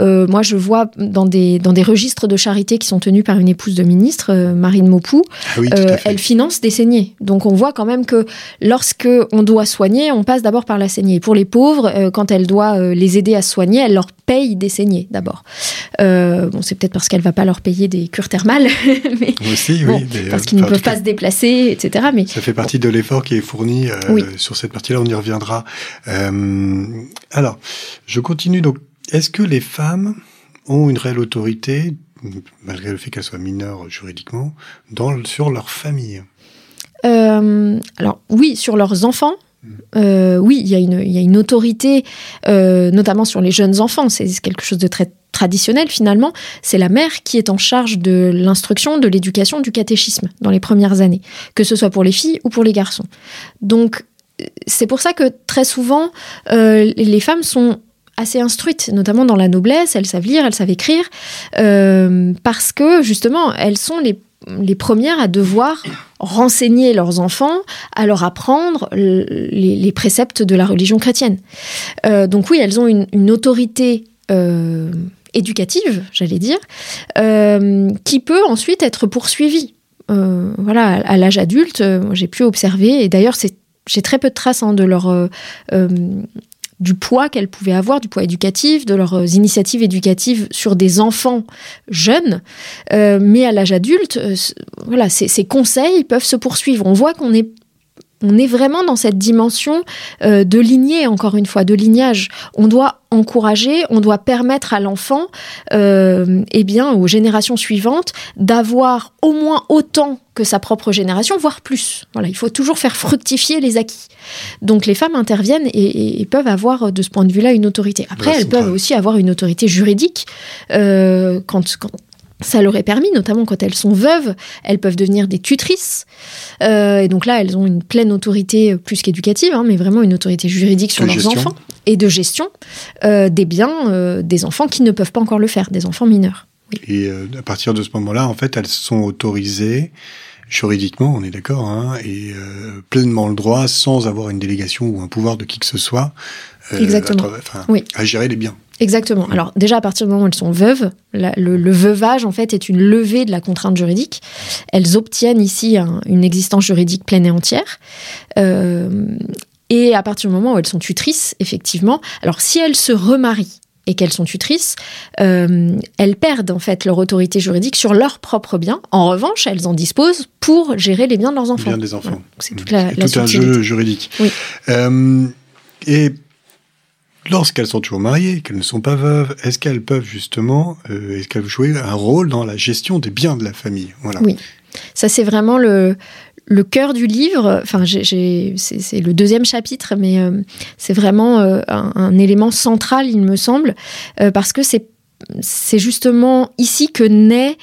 Euh, moi, je vois dans des, dans des registres de charité qui sont tenus par une épouse de ministre, euh, Marine Maupoux, Ah oui, elle finance des saignées. Donc on voit quand même que lorsque on doit soigner, on passe d'abord par la saignée. Et pour les pauvres, quand elle doit les aider à soigner, elle leur paye des saignées d'abord. Bon, c'est peut-être parce qu'elle va pas leur payer des cures thermales, [laughs] mais Aussi, bon, oui. mais, parce qu'ils ne peuvent cas, pas se déplacer, etc. Mais Ça fait partie de l'effort qui est fourni Oui. sur cette partie-là, on y reviendra. Euh, alors, je continue. Donc, est-ce que les femmes ont une réelle autorité, malgré le fait qu'elles soient mineures juridiquement, dans, sur leur famille? Euh, alors oui, sur leurs enfants. euh, oui, il y, a une- il y a une autorité, euh, notamment sur les jeunes enfants. C'est quelque chose de très traditionnel finalement. C'est la mère qui est en charge de l'instruction, de l'éducation, du catéchisme dans les premières années, que ce soit pour les filles ou pour les garçons. Donc euh, c'est pour ça que très souvent euh, les femmes sont assez instruites, notamment dans la noblesse, elles savent lire, elles savent écrire, euh, parce que justement elles sont les premières à devoir renseigner leurs enfants, à leur apprendre les, préceptes de la religion chrétienne. Euh, donc oui, elles ont une, autorité éducative, j'allais dire, qui peut ensuite être poursuivie. Voilà, à, l'âge adulte, j'ai pu observer, et d'ailleurs c'est j'ai très peu de traces hein, de leur euh, euh, du poids qu'elles pouvaient avoir, du poids éducatif, de leurs euh, initiatives éducatives sur des enfants jeunes. Mais à l'âge adulte, ces conseils peuvent se poursuivre. On voit qu'on est on est vraiment dans cette dimension euh, de lignée, encore une fois, de lignage. On doit encourager, on doit permettre à l'enfant, euh, eh bien, aux générations suivantes, d'avoir au moins autant que sa propre génération, voire plus. Voilà, il faut toujours faire fructifier les acquis. Donc les femmes interviennent et, et- et peuvent avoir de ce point de vue-là une autorité. Après, elles peuvent aussi avoir une autorité juridique euh, quand, quand ça leur est permis, notamment quand elles sont veuves, elles peuvent devenir des tutrices. Euh, et donc là, elles ont une pleine autorité, euh, plus qu'éducative, hein, mais vraiment une autorité juridique sur De leurs gestion. enfants et de gestion euh, des biens euh, des enfants qui ne peuvent pas encore le faire, des enfants mineurs. Et à partir de ce moment-là, en fait, elles sont autorisées juridiquement, on est d'accord, hein, et pleinement le droit, sans avoir une délégation ou un pouvoir de qui que ce soit, Exactement. à, tra- enfin, Oui. à gérer les biens. Exactement. Alors déjà à partir du moment où elles sont veuves, la- le, le veuvage en fait est une levée de la contrainte juridique. Elles obtiennent ici un- une existence juridique pleine et entière. Euh, et à partir du moment où elles sont tutrices, effectivement, alors si elles se remarient et qu'elles sont tutrices, euh, elles perdent en fait leur autorité juridique sur leurs propres biens. En revanche, elles en disposent pour gérer les biens de leurs enfants. Bien des enfants. Voilà. C'est toute la, Et la tout un jeu juridique. Oui. Euh, et lorsqu'elles sont toujours mariées, qu'elles ne sont pas veuves, est-ce qu'elles peuvent justement, euh, est-ce qu'elles jouer un rôle dans la gestion des biens de la famille? Voilà. Oui. Ça, c'est vraiment le, cœur du livre. Enfin, c'est le deuxième chapitre, mais euh, c'est vraiment euh, un, élément central, il me semble, parce que c'est justement ici que naît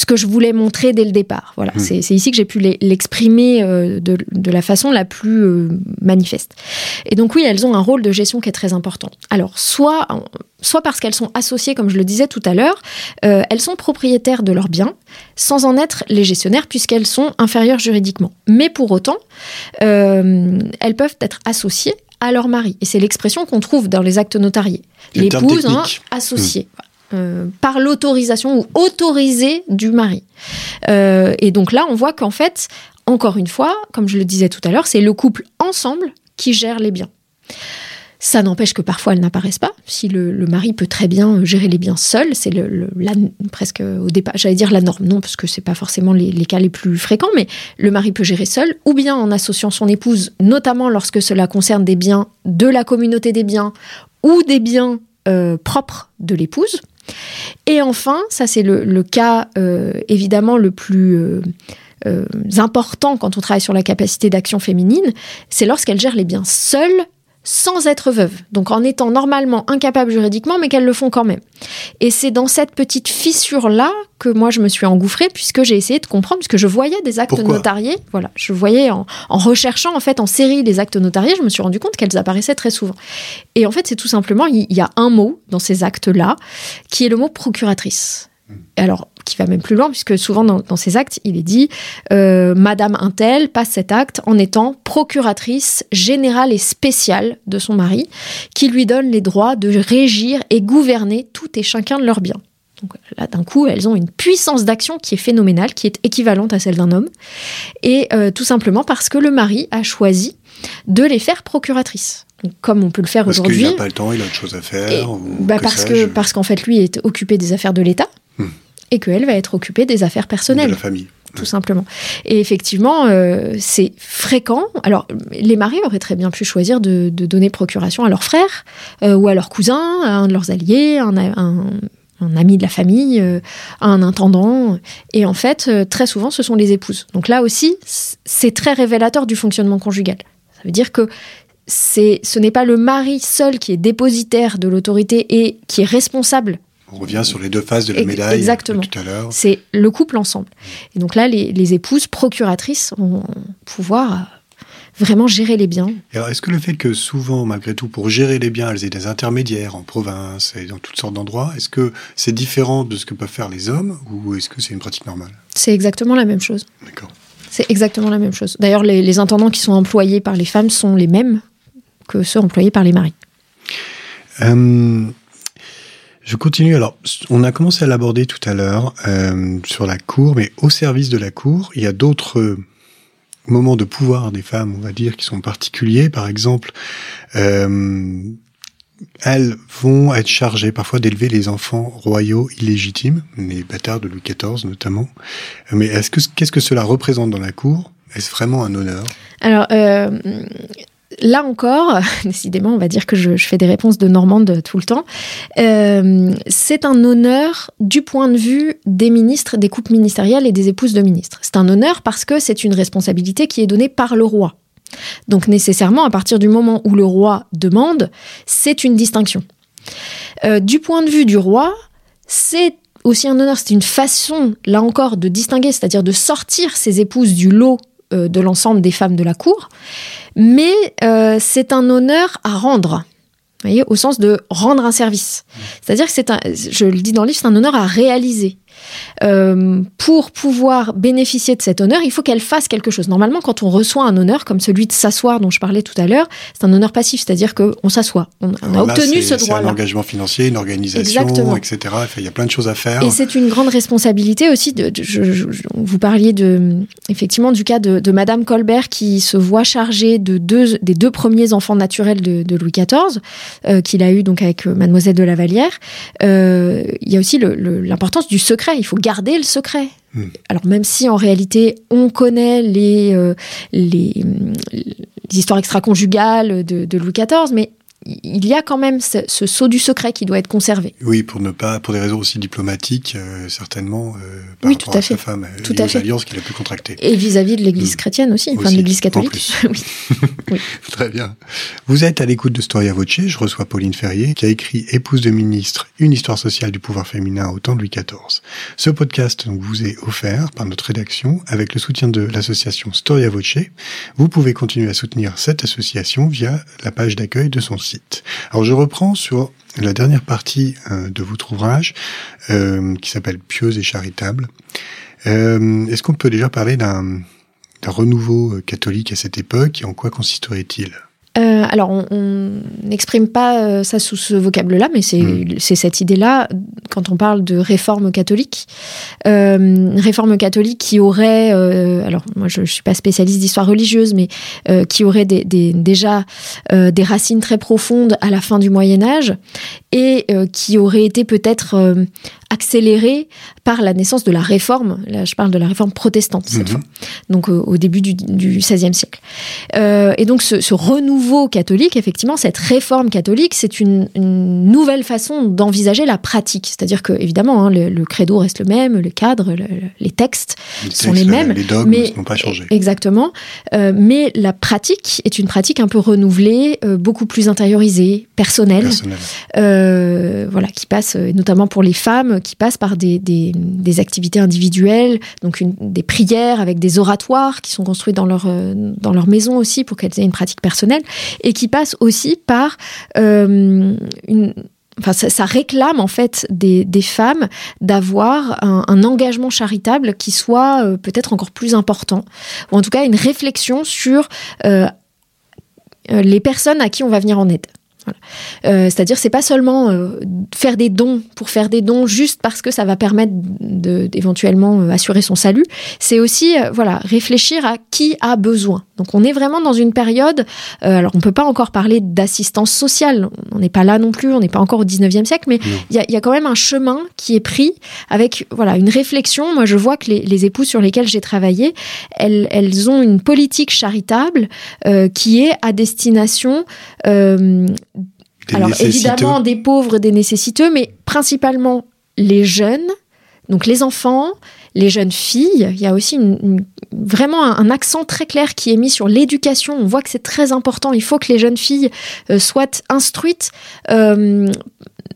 ce que je voulais montrer dès le départ. Voilà, Hmm. c'est ici que j'ai pu l'e- l'exprimer euh, de, de la façon la plus euh, manifeste. Et donc oui, elles ont un rôle de gestion qui est très important. Alors, soit, soit parce qu'elles sont associées, comme je le disais tout à l'heure, euh, elles sont propriétaires de leurs biens, sans en être les gestionnaires, puisqu'elles sont inférieures juridiquement. Mais pour autant, elles peuvent être associées à leur mari. Et c'est l'expression qu'on trouve dans les actes notariés. L'épouse hein, associée. Euh, par l'autorisation ou autorisée du mari. Euh, et donc là, on voit qu'en fait, encore une fois, comme je le disais tout à l'heure, c'est le couple ensemble qui gère les biens. Ça n'empêche que parfois elles n'apparaissent pas. Si le, mari peut très bien gérer les biens seul, c'est presque au départ, j'allais dire la norme, non, parce que c'est pas forcément les, les cas les plus fréquents, mais le mari peut gérer seul, ou bien en associant son épouse, notamment lorsque cela concerne des biens de la communauté des biens ou des biens euh, propres de l'épouse. Et enfin, ça c'est le, cas euh, évidemment le plus euh, euh, important quand on travaille sur la capacité d'action féminine, c'est lorsqu'elle gère les biens seule sans être veuve, donc en étant normalement incapable juridiquement, mais qu'elles le font quand même. Et c'est dans cette petite fissure-là que moi je me suis engouffrée, puisque j'ai essayé de comprendre, puisque je voyais des actes Pourquoi? notariés, voilà, je voyais en, en recherchant en fait en série les actes notariés, je me suis rendu compte qu'elles apparaissaient très souvent. Et en fait, c'est tout simplement, il y a un mot dans ces actes-là, qui est le mot procuratrice. Alors, qui va même plus loin, puisque souvent dans, dans ces actes, il est dit euh, Madame Intel passe cet acte en étant procuratrice générale et spéciale de son mari, qui lui donne les droits de régir et gouverner tout et chacun de leurs biens. Donc là, d'un coup, elles ont une puissance d'action qui est phénoménale, qui est équivalente à celle d'un homme, et euh, tout simplement parce que le mari a choisi de les faire procuratrices. Donc, comme on peut le faire Parce qu'il aujourd'hui. n'a pas le temps, il a autre chose à faire. Et- ou bah, que parce que parce qu'en fait, lui est occupé des affaires de l'État Hmm. Et qu'elle va être occupée des affaires de personnelles la famille. tout simplement. Et effectivement, euh, c'est fréquent. Alors, les maris auraient très bien pu choisir de, de donner procuration à leur frère euh, ou à leur cousin, à un de leurs alliés, un, un- un ami de la famille, euh, à un intendant. Et en fait, euh, très souvent, ce sont les épouses. Donc là aussi, c'est très révélateur du fonctionnement conjugal. Ça veut dire que c'est, ce n'est pas le mari seul qui est dépositaire de l'autorité et qui est responsable On revient sur les deux faces de la médaille exactement. tout à l'heure. c'est le couple ensemble. Et donc là, les, les épouses procuratrices vont pouvoir euh, vraiment gérer les biens. Est-ce que le fait que souvent, malgré tout, pour gérer les biens, elles aient des intermédiaires en province et dans toutes sortes d'endroits, est-ce que c'est différent de ce que peuvent faire les hommes ou est-ce que c'est une pratique normale? C'est exactement la même chose. D'accord. C'est exactement la même chose. D'ailleurs, les, les intendants qui sont employés par les femmes sont les mêmes que ceux employés par les maris. Euh, je continue. Alors, on a commencé à l'aborder tout à l'heure euh, sur la cour, mais au service de la cour, il y a d'autres moments de pouvoir des femmes, on va dire, qui sont particuliers. Par exemple, euh, elles vont être chargées parfois d'élever les enfants royaux illégitimes, les bâtards de Louis XIV notamment. Mais est-ce que qu'est-ce que cela représente dans la cour? Est-ce vraiment un honneur? Alors, euh, là encore, [laughs] décidément, on va dire que je, fais des réponses de Normande tout le temps. Euh, c'est un honneur du point de vue des ministres, des couples ministériels et des épouses de ministres. C'est un honneur parce que c'est une responsabilité qui est donnée par le roi. Donc nécessairement, à partir du moment où le roi demande, c'est une distinction. Euh, du point de vue du roi, c'est aussi un honneur, c'est une façon, là encore, de distinguer, c'est-à-dire de sortir ses épouses du lot de l'ensemble des femmes de la cour, mais euh, c'est un honneur à rendre. Vous voyez, au sens de rendre un service. C'est-à-dire que c'est un, je le dis dans le livre, c'est un honneur à réaliser. Euh, pour pouvoir bénéficier de cet honneur, il faut qu'elle fasse quelque chose. Normalement, quand on reçoit un honneur comme celui de s'asseoir dont je parlais tout à l'heure, c'est un honneur passif, c'est-à-dire qu'on s'assoit. On, on a là, obtenu ce C'est un engagement financier, une organisation, Exactement. etc. Enfin, il y a plein de choses à faire. Et c'est une grande responsabilité aussi. De, de- je- je- je- vous parliez de, effectivement du cas de, de Madame Colbert qui se voit chargée de deux, des deux premiers enfants naturels de, de Louis XIV, euh, qu'il a eu donc avec euh, Mademoiselle de la Vallière. Euh, il y a aussi l'importance du secret. Il faut garder le secret. Hmm. Alors même si en réalité on connaît les, euh, les, hum, les histoires extra-conjugales de, de Louis XIV, mais il y a quand même ce, ce sceau du secret qui doit être conservé. Oui, pour ne pas, pour des raisons aussi diplomatiques, euh, certainement, euh, par Oui, rapport tout à à, sa fait. femme, Tout et à aux fait. alliances qu'il a pu contracter. Et vis-à-vis de l'Église Mm. chrétienne aussi, enfin de l'Église catholique. [laughs] [laughs] Oui. Très bien. Vous êtes à l'écoute de Storia Voce. Je reçois Pauline Ferrier, qui a écrit Épouse de ministre, une histoire sociale du pouvoir féminin au temps de Louis XIV. Ce podcast donc, vous est offert par notre rédaction avec le soutien de l'association Storia Voce. Vous pouvez continuer à soutenir cette association via la page d'accueil de son site. Alors, je reprends sur la dernière partie euh, de votre ouvrage, euh, qui s'appelle Pieuse et charitable. Euh, Est-ce qu'on peut déjà parler d'un renouveau catholique à cette époque et en quoi consisterait-il? Euh, alors, on- n'exprime pas euh, ça sous ce vocable-là, mais c'est Mm. c'est cette idée-là quand on parle de réforme catholique. Euh, réforme catholique qui aurait, euh, alors moi je ne suis pas spécialiste d'histoire religieuse, mais qui aurait des, des- déjà des racines très profondes à la fin du Moyen Âge et qui aurait été peut-être accélérée par la naissance de la réforme. Là, je parle de la réforme protestante cette Mhm. fois, donc euh, au début du, du XVIe siècle. Euh, et donc ce, ce renouveau catholique, effectivement, cette réforme catholique, c'est une, une nouvelle façon d'envisager la pratique. C'est-à-dire que, évidemment, hein, le, le credo reste le même, le cadre, le- les textes Les sont les mêmes, Les dogmes n'ont pas changé. Exactement. Euh, mais la pratique est une pratique un peu renouvelée, beaucoup plus intériorisée, personnelle, Personnel. euh, voilà, qui passe, notamment pour les femmes, qui passe par des, des, des activités individuelles, donc des prières avec des oratoires qui sont construits dans leur, euh, dans leur maison aussi pour qu'elles aient une pratique personnelle, et qui passe aussi par euh, une enfin, ça, réclame en fait des, femmes d'avoir un, engagement charitable qui soit euh, peut-être encore plus important, ou en tout cas une réflexion sur les personnes à qui on va venir en aide. Euh, c'est-à-dire, c'est pas seulement euh, faire des dons pour faire des dons juste parce que ça va permettre d'éventuellement euh, assurer son salut. C'est aussi, voilà, réfléchir à qui a besoin. Donc, on est vraiment dans une période. alors, on peut pas encore parler d'assistance sociale. On n'est pas là non plus. On n'est pas encore au 19e siècle, mais il y a, quand même un chemin qui est pris avec, voilà, une réflexion. Moi, je vois que les, les épouses sur lesquelles j'ai travaillé, elles, elles, ont une politique charitable qui est à destination alors évidemment des pauvres, des nécessiteux, mais principalement les jeunes, donc les enfants, les jeunes filles. Il y a aussi vraiment un, accent très clair qui est mis sur l'éducation. On voit que c'est très important. Il faut que les jeunes filles euh, soient instruites. Euh,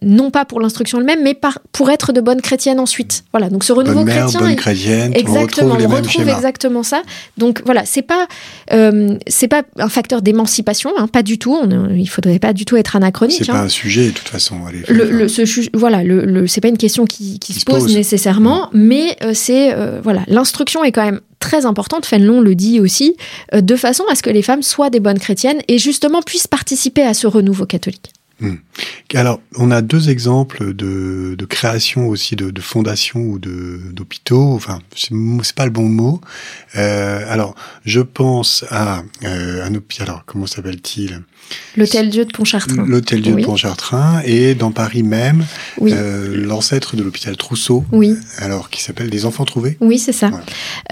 non pas pour l'instruction elle-même, mais pour être de bonnes chrétiennes ensuite. Voilà, donc ce renouveau bonne mère, chrétien. Bonne chrétienne, exactement, on retrouve, exactement ça. Donc voilà, c'est pas euh, c'est pas un facteur d'émancipation, hein, pas du tout. On, il faudrait pas du tout être anachronique. C'est hein. pas un sujet de toute façon. Allez, le, le, ce, voilà, le, c'est pas une question qui, qui, se pose, nécessairement, mais euh, c'est euh, voilà, l'instruction est quand même très importante, Fénelon le dit aussi, de façon à ce que les femmes soient des bonnes chrétiennes et justement puissent participer à ce renouveau catholique. Hmm. Alors, on a deux exemples de, de création aussi de, de fondations ou d'hôpitaux. Enfin, c'est pas le bon mot. Euh, alors, je pense à euh, un hôpital. Alors, comment s'appelle-t-il? L'Hôtel Dieu de Pontchartrain. L'Hôtel Dieu de Pontchartrain et dans Paris même, euh, l'ancêtre de l'hôpital Trousseau. Oui. Alors, qui s'appelle des enfants trouvés. Oui, c'est ça.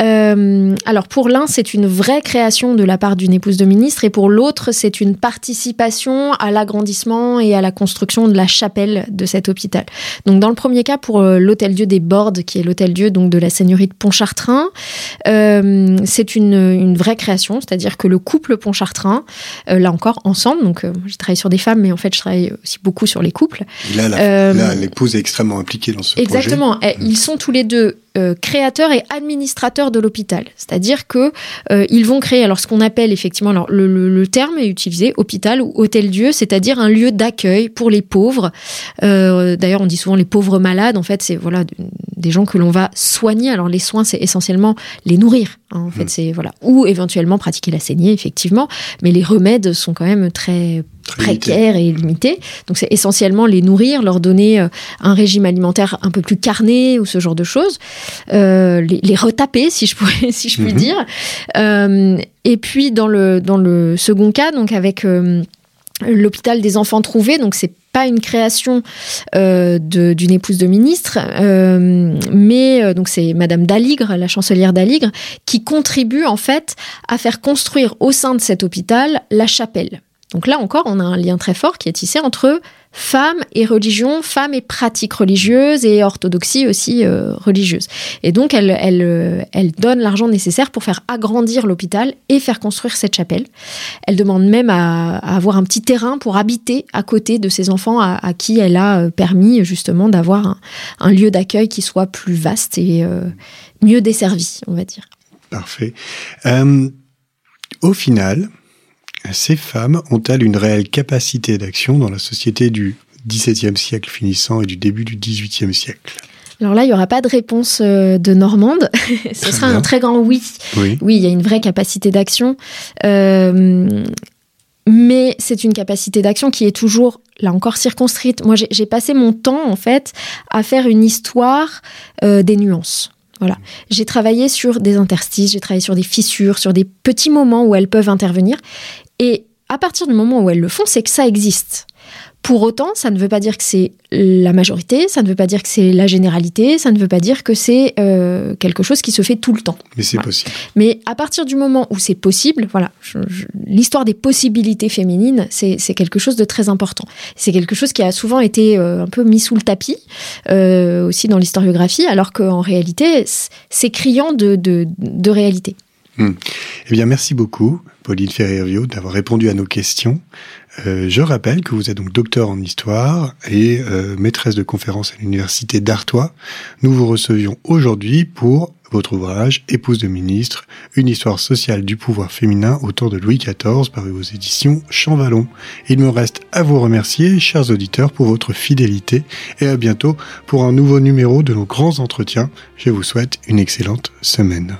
Euh, alors, pour l'un, c'est une vraie création de la part d'une épouse de ministre, et pour l'autre, c'est une participation à l'agrandissement et à la construction de la chapelle de cet hôpital. Donc, dans le premier cas, pour euh, l'Hôtel Dieu des Bordes, qui est l'Hôtel Dieu donc de la Seigneurie de Pontchartrain, c'est une, une, vraie création, c'est-à-dire que le couple Pontchartrain, là encore, ensemble donc, euh, j'ai travaillé sur des femmes, mais en fait, je travaille aussi beaucoup sur les couples. là, euh, l'épouse est extrêmement impliquée dans ce projet. Exactement. Eh, ils sont tous les deux euh, créateurs et administrateurs de l'hôpital. C'est-à-dire que ils vont créer, alors ce qu'on appelle effectivement, alors, le, terme est utilisé, hôpital ou hôtel-dieu, c'est-à-dire un lieu d'accueil pour les pauvres. D'ailleurs, on dit souvent les pauvres malades. En fait, c'est voilà des gens que l'on va soigner. Alors les soins, c'est essentiellement les nourrir. Hein, en fait, hmm. c'est voilà, ou éventuellement pratiquer la saignée, effectivement. Mais les remèdes sont quand même très précaires et limités. Donc c'est essentiellement les nourrir, leur donner euh, un régime alimentaire un peu plus carné ou ce genre de choses, euh, les, retaper si je pourrais, [laughs] si je puis mhm. dire. Euh, et puis dans le dans le second cas, donc avec l'hôpital des enfants trouvés, donc c'est pas une création euh, d'une épouse de ministre, euh, mais euh, donc c'est Madame Daligre, la chancelière Daligre, qui contribue en fait à faire construire au sein de cet hôpital la chapelle. Donc là encore, on a un lien très fort qui est tissé entre femmes et religion, femmes et pratiques religieuses et orthodoxie aussi euh, religieuse. Et donc, euh, elle donne l'argent nécessaire pour faire agrandir l'hôpital et faire construire cette chapelle. Elle demande même à, avoir un petit terrain pour habiter à côté de ses enfants à, qui elle a euh, permis justement d'avoir un, lieu d'accueil qui soit plus vaste et mieux desservi, on va dire. Parfait. au final, ces femmes ont-elles une réelle capacité d'action dans la société du XVIIe siècle finissant et du début du XVIIIe siècle? Alors là, il n'y aura pas de réponse euh, de Normande. [laughs] Ce sera un très grand oui. oui. il y a une vraie capacité d'action. Euh, mais c'est une capacité d'action qui est toujours, là encore, circonscrite. Moi, j'ai passé mon temps, en fait, à faire une histoire euh, des nuances. Voilà. J'ai travaillé sur des interstices, j'ai travaillé sur des fissures, sur des petits moments où elles peuvent intervenir. Et à partir du moment où elles le font, c'est que ça existe. Pour autant, ça ne veut pas dire que c'est la majorité, ça ne veut pas dire que c'est la généralité, ça ne veut pas dire que c'est euh, quelque chose qui se fait tout le temps. Mais c'est possible. Mais à partir du moment où c'est possible, voilà, l'histoire des possibilités féminines, c'est quelque chose de très important. C'est quelque chose qui a souvent été euh, un peu mis sous le tapis, euh, aussi dans l'historiographie, alors qu'en réalité, c'est criant de, de, de réalité. Hmm. Eh bien, merci beaucoup, Pauline Ferrervio, d'avoir répondu à nos questions. Euh, je rappelle que vous êtes donc docteur en histoire et euh, maîtresse de conférences à l'université d'Artois. Nous vous recevions aujourd'hui pour votre ouvrage Épouse de ministre, une histoire sociale du pouvoir féminin autour de Louis XIV, paru aux éditions Champvallon. Il me reste à vous remercier, chers auditeurs, pour votre fidélité et à bientôt pour un nouveau numéro de nos grands entretiens. Je vous souhaite une excellente semaine.